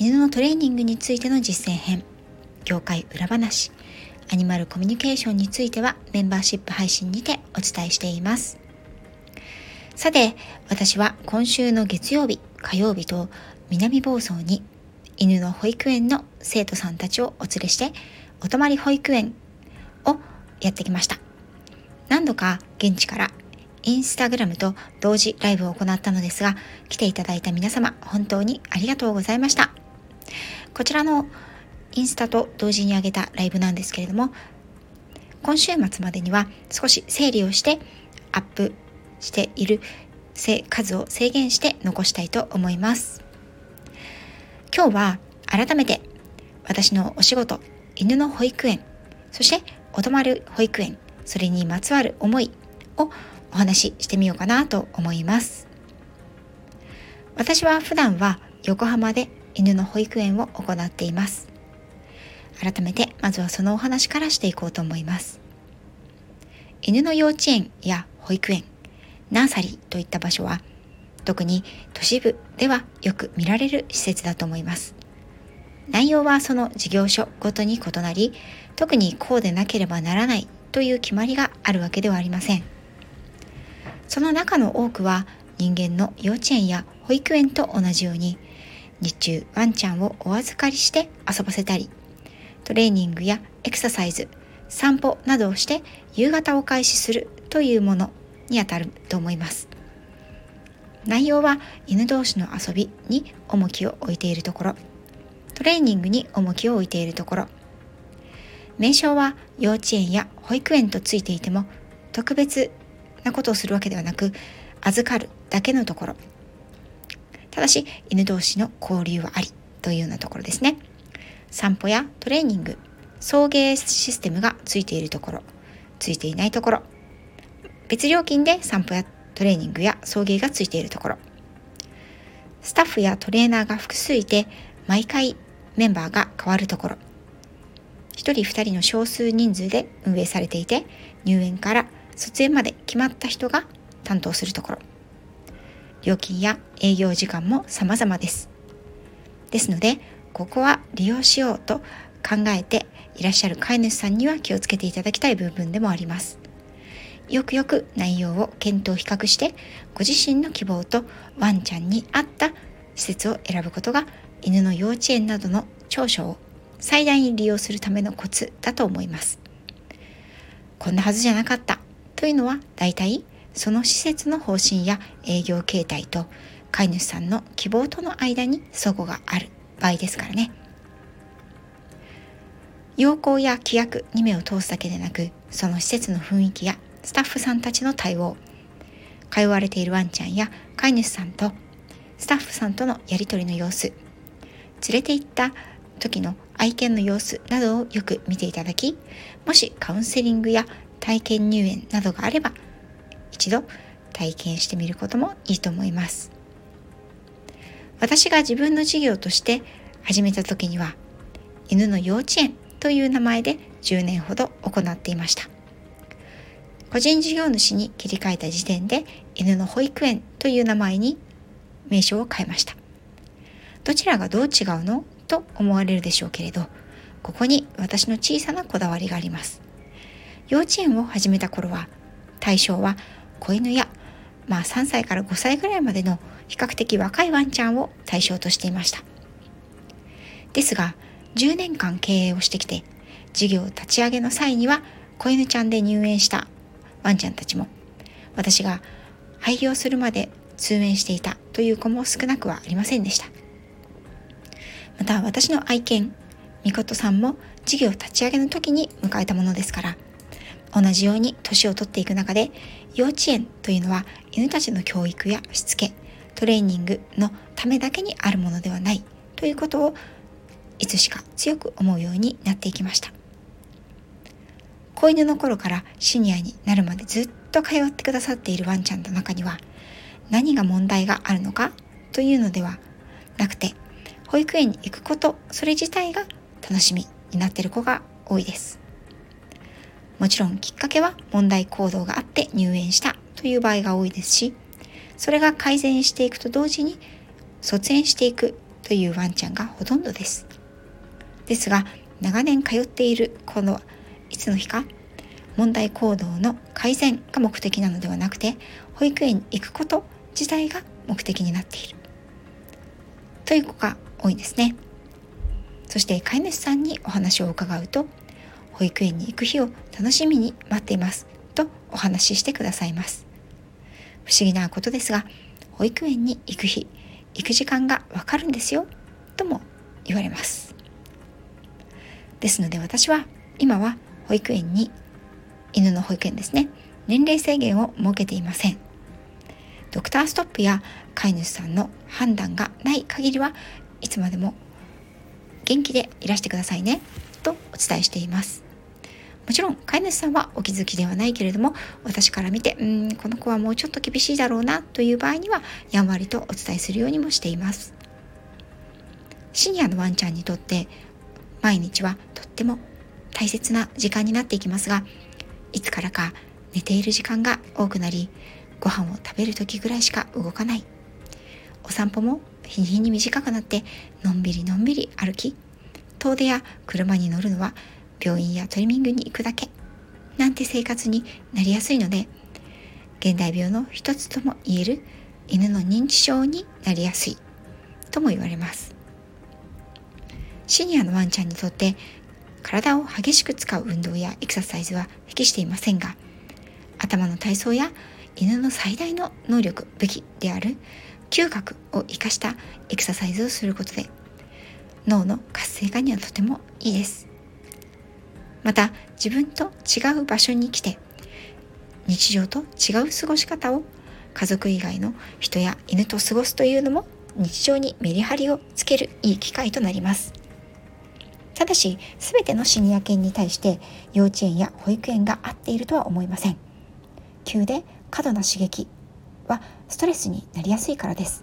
犬のトレーニングについての実践編。業界裏話。アニマルコミュニケーションについてはメンバーシップ配信にてお伝えしています。さて私は今週の月曜日火曜日と南房総に犬の保育園の生徒さんたちをお連れしてお泊まり保育園をやってきました。何度か現地からインスタグラムと同時ライブを行ったのですが来ていただいた皆様本当にありがとうございました。こちらのインスタと同時に上げたライブなんですけれども今週末までには少し整理をしてアップしている数を制限して残したいと思います。今日は改めて私のお仕事犬の保育園そしてお泊まる保育園それにまつわる思いをお話ししてみようかなと思います。私は普段は横浜で犬の保育園を行っています。改めてまずはそのお話からしていこうと思います。犬の幼稚園や保育園ナーサリーといった場所は特に都市部ではよく見られる施設だと思います。内容はその事業所ごとに異なり特にこうでなければならないという決まりがあるわけではありません。その中の多くは人間の幼稚園や保育園と同じように日中ワンちゃんをお預かりして遊ばせたりトレーニングやエクササイズ散歩などをして夕方を開始するというものにあたると思います。内容は犬同士の遊びに重きを置いているところ。トレーニングに重きを置いているところ。名称は幼稚園や保育園とついていても特別なことをするわけではなく預かるだけのところ。ただし犬同士の交流はありというようなところですね。散歩やトレーニング送迎システムがついているところついていないところ。別料金で散歩やトレーニングや送迎がついているところ。スタッフやトレーナーが複数いて毎回メンバーが変わるところ。1人2人の少数人数で運営されていて入園から卒園まで決まった人が担当するところ。料金や営業時間も様々です。ですので、ここは利用しようと考えていらっしゃる飼い主さんには気をつけていただきたい部分でもあります。よくよく内容を検討比較してご自身の希望とワンちゃんに合った施設を選ぶことが犬の幼稚園などの長所を最大に利用するためのコツだと思います。こんなはずじゃなかったというのは大体その施設の方針や営業形態と飼い主さんの希望との間に齟齬がある場合ですからね。要項や規約に目を通すだけでなくその施設の雰囲気やスタッフさんたちの対応通われているワンちゃんや飼い主さんとスタッフさんとのやり取りの様子連れて行った時の愛犬の様子などをよく見ていただきもしカウンセリングや体験入園などがあれば一度体験してみることもいいと思います。私が自分の事業として始めた時には犬の幼稚園という名前で10年ほど行っていました。個人事業主に切り替えた時点で犬の保育園という名前に名称を変えました。どちらがどう違うのと思われるでしょうけれどここに私の小さなこだわりがあります。幼稚園を始めた頃は対象は子犬や、まあ、3歳から5歳ぐらいまでの比較的若いワンちゃんを対象としていました。ですが10年間経営をしてきて事業立ち上げの際には子犬ちゃんで入園したワンちゃんたちも私が廃業するまで通園していたという子も少なくはありませんでした。また私の愛犬みことさんも事業立ち上げの時に迎えたものですから同じように年を取っていく中で幼稚園というのは犬たちの教育やしつけトレーニングのためだけにあるものではないということをいつしか強く思うようになっていきました。子犬の頃からシニアになるまでずっと通ってくださっているワンちゃんの中には何が問題があるのかというのではなくて保育園に行くことそれ自体が楽しみになっている子が多いです。もちろんきっかけは問題行動があって入園したという場合が多いですしそれが改善していくと同時に卒園していくというワンちゃんがほとんどです。ですが長年通っているこのいつの日か問題行動の改善が目的なのではなくて保育園に行くこと自体が目的になっている。という子が多いですね。そして飼い主さんにお話を伺うと保育園に行く日を楽しみに待っています。とお話ししてくださいます。不思議なことですが保育園に行く日行く時間がわかるんですよ。とも言われます。ですので私は今は保育園に犬の保育園ですね。年齢制限を設けていません。ドクターストップや飼い主さんの判断がない限りはいつまでも元気でいらしてくださいね。とお伝えしています。もちろん飼い主さんはお気づきではないけれども私から見てうんこの子はもうちょっと厳しいだろうなという場合にはやんわりとお伝えするようにもしています。シニアのワンちゃんにとって毎日はとっても大切な時間になっていきますがいつからか寝ている時間が多くなりご飯を食べる時ぐらいしか動かない。お散歩も日に日に短くなってのんびりのんびり歩き遠出や車に乗るのは病院やトリミングに行くだけ。なんて生活になりやすいので現代病の一つとも言える犬の認知症になりやすい。とも言われます。シニアのワンちゃんにとって体を激しく使う運動やエクササイズは適していませんが頭の体操や犬の最大の能力武器である嗅覚を生かしたエクササイズをすることで脳の活性化にはとてもいいです。また自分と違う場所に来て日常と違う過ごし方を家族以外の人や犬と過ごすというのも日常にメリハリをつけるいい機会となります。ただし全てのシニア犬に対して幼稚園や保育園が合っているとは思いません。急で過度な刺激はストレスになりやすいからです。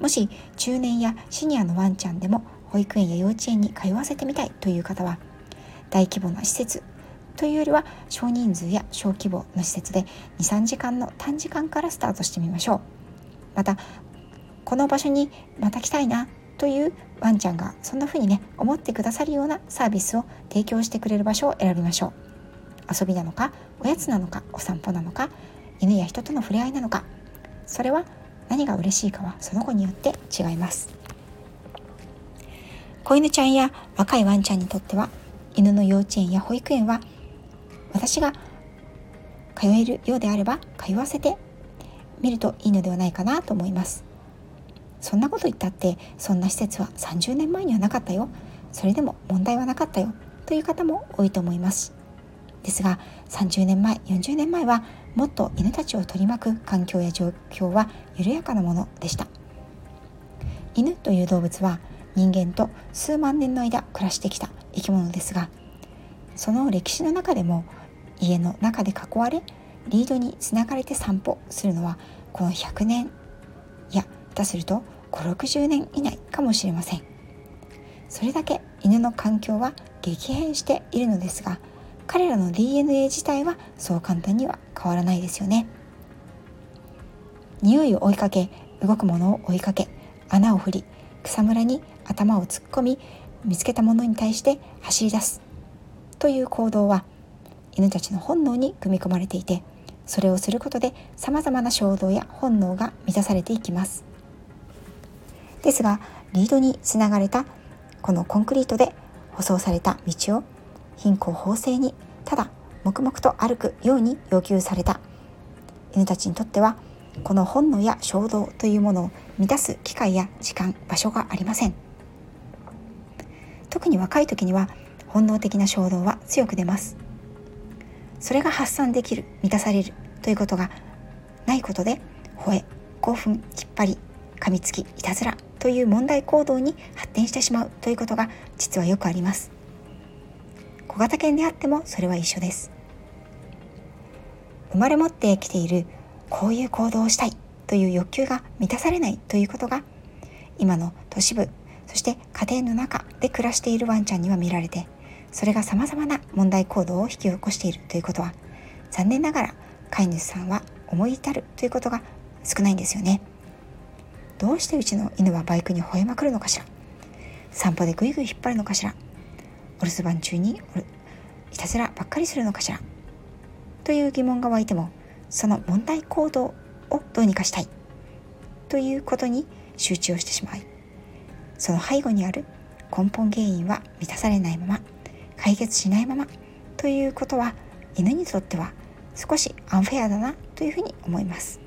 もし中年やシニアのワンちゃんでも保育園や幼稚園に通わせてみたいという方は大規模な施設というよりは少人数や小規模の施設で23時間の短時間からスタートしてみましょう。またこの場所にまた来たいなというワンちゃんがそんな風にね思ってくださるようなサービスを提供してくれる場所を選びましょう。遊びなのかおやつなのかお散歩なのか犬や人との触れ合いなのか。それは何が嬉しいかはその子によって違います。子犬ちゃんや若いワンちゃんにとっては犬の幼稚園や保育園は私が通えるようであれば通わせてみるといいのではないかなと思います。そんなこと言ったってそんな施設は30年前にはなかったよ。それでも問題はなかったよ。という方も多いと思います。ですが30年前40年前はもっと犬たちを取り巻く環境や状況は緩やかなものでした。犬という動物は人間と数万年の間暮らしてきた。生き物ですがその歴史の中でも家の中で囲われリードにつながれて散歩するのはこの100年いや下手すると560年以内かもしれません。それだけ犬の環境は激変しているのですが彼らの DNA 自体はそう簡単には変わらないですよね。匂いを追いかけ動くものを追いかけ穴を振り草むらに頭を突っ込み見つけたものに対して走り出す。という行動は犬たちの本能に組み込まれていてそれをすることでさまざまな衝動や本能が満たされていきます。ですがリードにつながれたこのコンクリートで舗装された道を貧困法制にただ黙々と歩くように要求された。犬たちにとってはこの本能や衝動というものを満たす機会や時間場所がありません。特に若い時には本能的な衝動は強く出ます。それが発散できる満たされるということがないことで吠え興奮引っ張り噛みつきいたずらという問題行動に発展してしまうということが実はよくあります。小型犬であってもそれは一緒です。生まれ持ってきているこういう行動をしたいという欲求が満たされないということが今の都市部そして家庭の中で暮らしているワンちゃんには見られてそれがさまざまな問題行動を引き起こしているということは残念ながら飼い主さんは思い至るということが少ないんですよね。どうしてうちの犬はバイクに吠えまくるのかしら？散歩でぐいぐい引っ張るのかしら？お留守番中にいたずらばっかりするのかしら？という疑問が湧いてもその問題行動をどうにかしたい？ということに集中をしてしまいその背後にある根本原因は満たされないまま解決しないままということは犬にとっては少しアンフェアだなというふうに思います。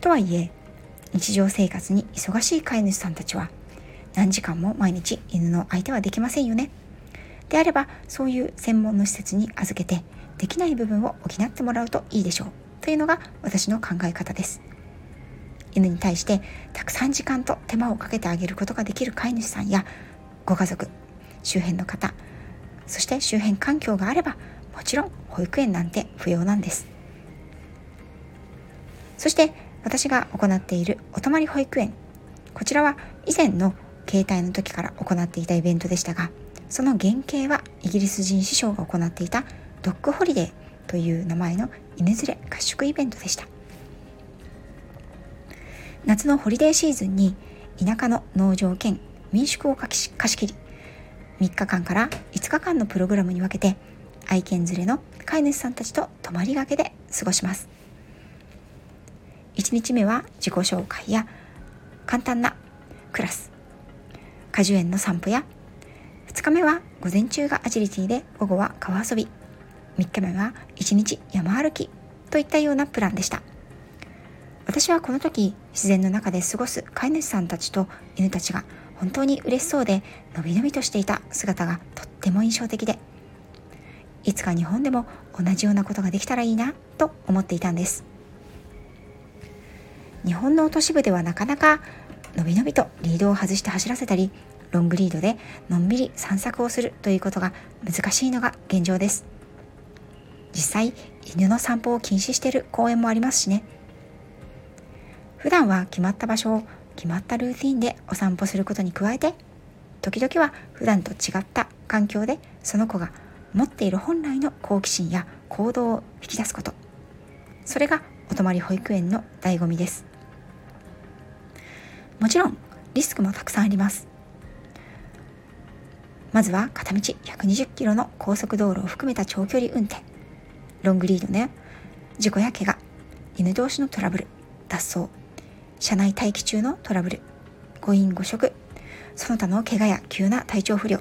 とはいえ日常生活に忙しい飼い主さんたちは何時間も毎日犬の相手はできませんよね。であればそういう専門の施設に預けてできない部分を補ってもらうといいでしょうというのが私の考え方です。犬に対してたくさん時間と手間をかけてあげることができる飼い主さんやご家族周辺の方そして周辺環境があればもちろん保育園なんて不要なんです。そして私が行っているお泊まり保育園こちらは以前の携帯の時から行っていたイベントでしたがその原型はイギリス人師匠が行っていたドッグホリデーという名前の犬連れ合宿イベントでした。夏のホリデーシーズンに田舎の農場兼民宿を貸し切り3日間から5日間のプログラムに分けて愛犬連れの飼い主さんたちと泊まりがけで過ごします。1日目は自己紹介や簡単なクラス果樹園の散歩や2日目は午前中がアジリティで午後は川遊び3日目は1日山歩きといったようなプランでした。私はこの時自然の中で過ごす飼い主さんたちと犬たちが本当に嬉しそうでのびのびとしていた姿がとっても印象的でいつか日本でも同じようなことができたらいいなと思っていたんです。日本の都市部ではなかなかのびのびとリードを外して走らせたりロングリードでのんびり散策をするということが難しいのが現状です。実際犬の散歩を禁止している公園もありますしね。普段は決まった場所を決まったルーティンでお散歩することに加えて時々は普段と違った環境でその子が持っている本来の好奇心や行動を引き出すこと。それがお泊まり保育園の醍醐味です。もちろんリスクもたくさんあります。まずは片道120キロの高速道路を含めた長距離運転。ロングリードね。事故や怪我犬同士のトラブル脱走。車内待機中のトラブル。誤飲誤食。その他の怪我や急な体調不良。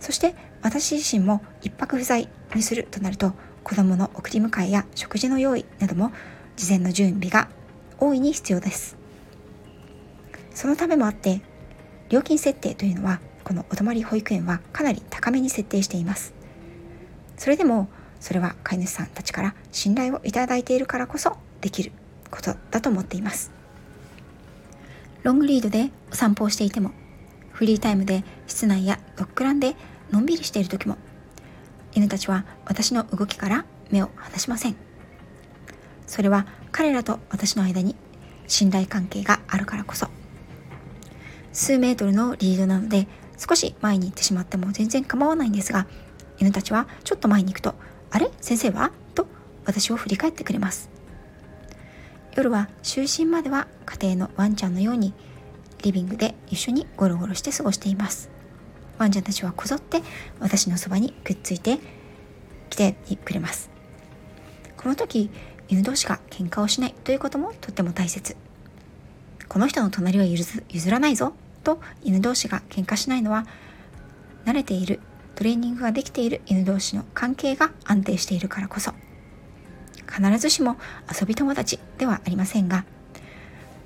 そして私自身も一泊不在にするとなると子供の送り迎えや食事の用意なども事前の準備が大いに必要です。そのためもあって料金設定というのはこのお泊まり保育園はかなり高めに設定しています。それでもそれは飼い主さんたちから信頼をいただいているからこそできることだと思っています。ロングリードでお散歩をしていてもフリータイムで室内やドッグランでのんびりしている時も犬たちは私の動きから目を離しません。それは彼らと私の間に信頼関係があるからこそ。数メートルのリードなので少し前に行ってしまっても全然構わないんですが犬たちはちょっと前に行くと「あれ？先生は?」と私を振り返ってくれます。夜は就寝までは家庭のワンちゃんのようにリビングで一緒にゴロゴロして過ごしています。ワンちゃんたちはこぞって私のそばにくっついてきてくれます。この時犬同士が喧嘩をしないということもとっても大切。この人の隣は譲らないぞと犬同士が喧嘩しないのは慣れているトレーニングができている犬同士の関係が安定しているからこそ。必ずしも遊び友達ではありませんが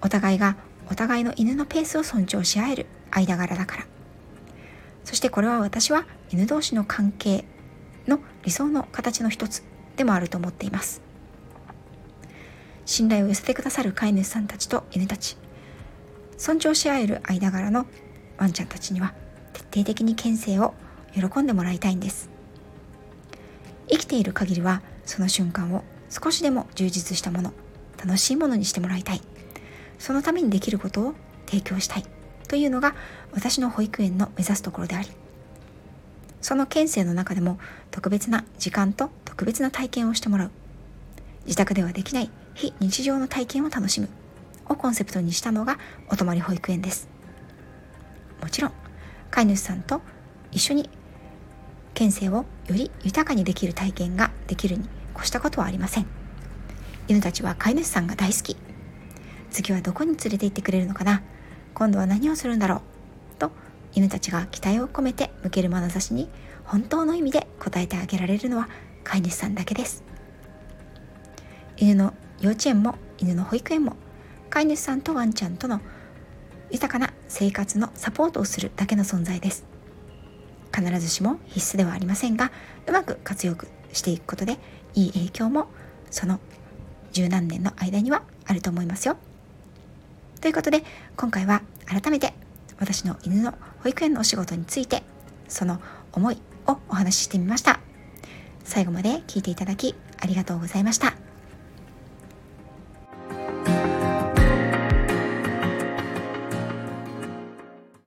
お互いがお互いの犬のペースを尊重し合える間柄だから。そしてこれは私は犬同士の関係の理想の形の一つでもあると思っています。信頼を寄せてくださる飼い主さんたちと犬たち尊重し合える間柄のワンちゃんたちには徹底的に牽制を喜んでもらいたいんです。生きている限りはその瞬間を少しでも充実したもの楽しいものにしてもらいたい。そのためにできることを提供したい。というのが私の保育園の目指すところであり。その県政の中でも特別な時間と特別な体験をしてもらう。自宅ではできない非日常の体験を楽しむ。をコンセプトにしたのがお泊まり保育園です。もちろん飼い主さんと一緒に県政をより豊かにできる体験ができるに越したことはありません。犬たちは飼い主さんが大好き。次はどこに連れて行ってくれるのかな。今度は何をするんだろう。と犬たちが期待を込めて向ける眼差しに本当の意味で応えてあげられるのは飼い主さんだけです。犬の幼稚園も犬の保育園も飼い主さんとワンちゃんとの豊かな生活のサポートをするだけの存在です。必ずしも必須ではありませんがうまく活用していくことでいい影響もその十何年の間にはあると思いますよ。ということで今回は改めて私の犬の保育園のお仕事についてその思いをお話ししてみました。最後まで聞いていただきありがとうございました。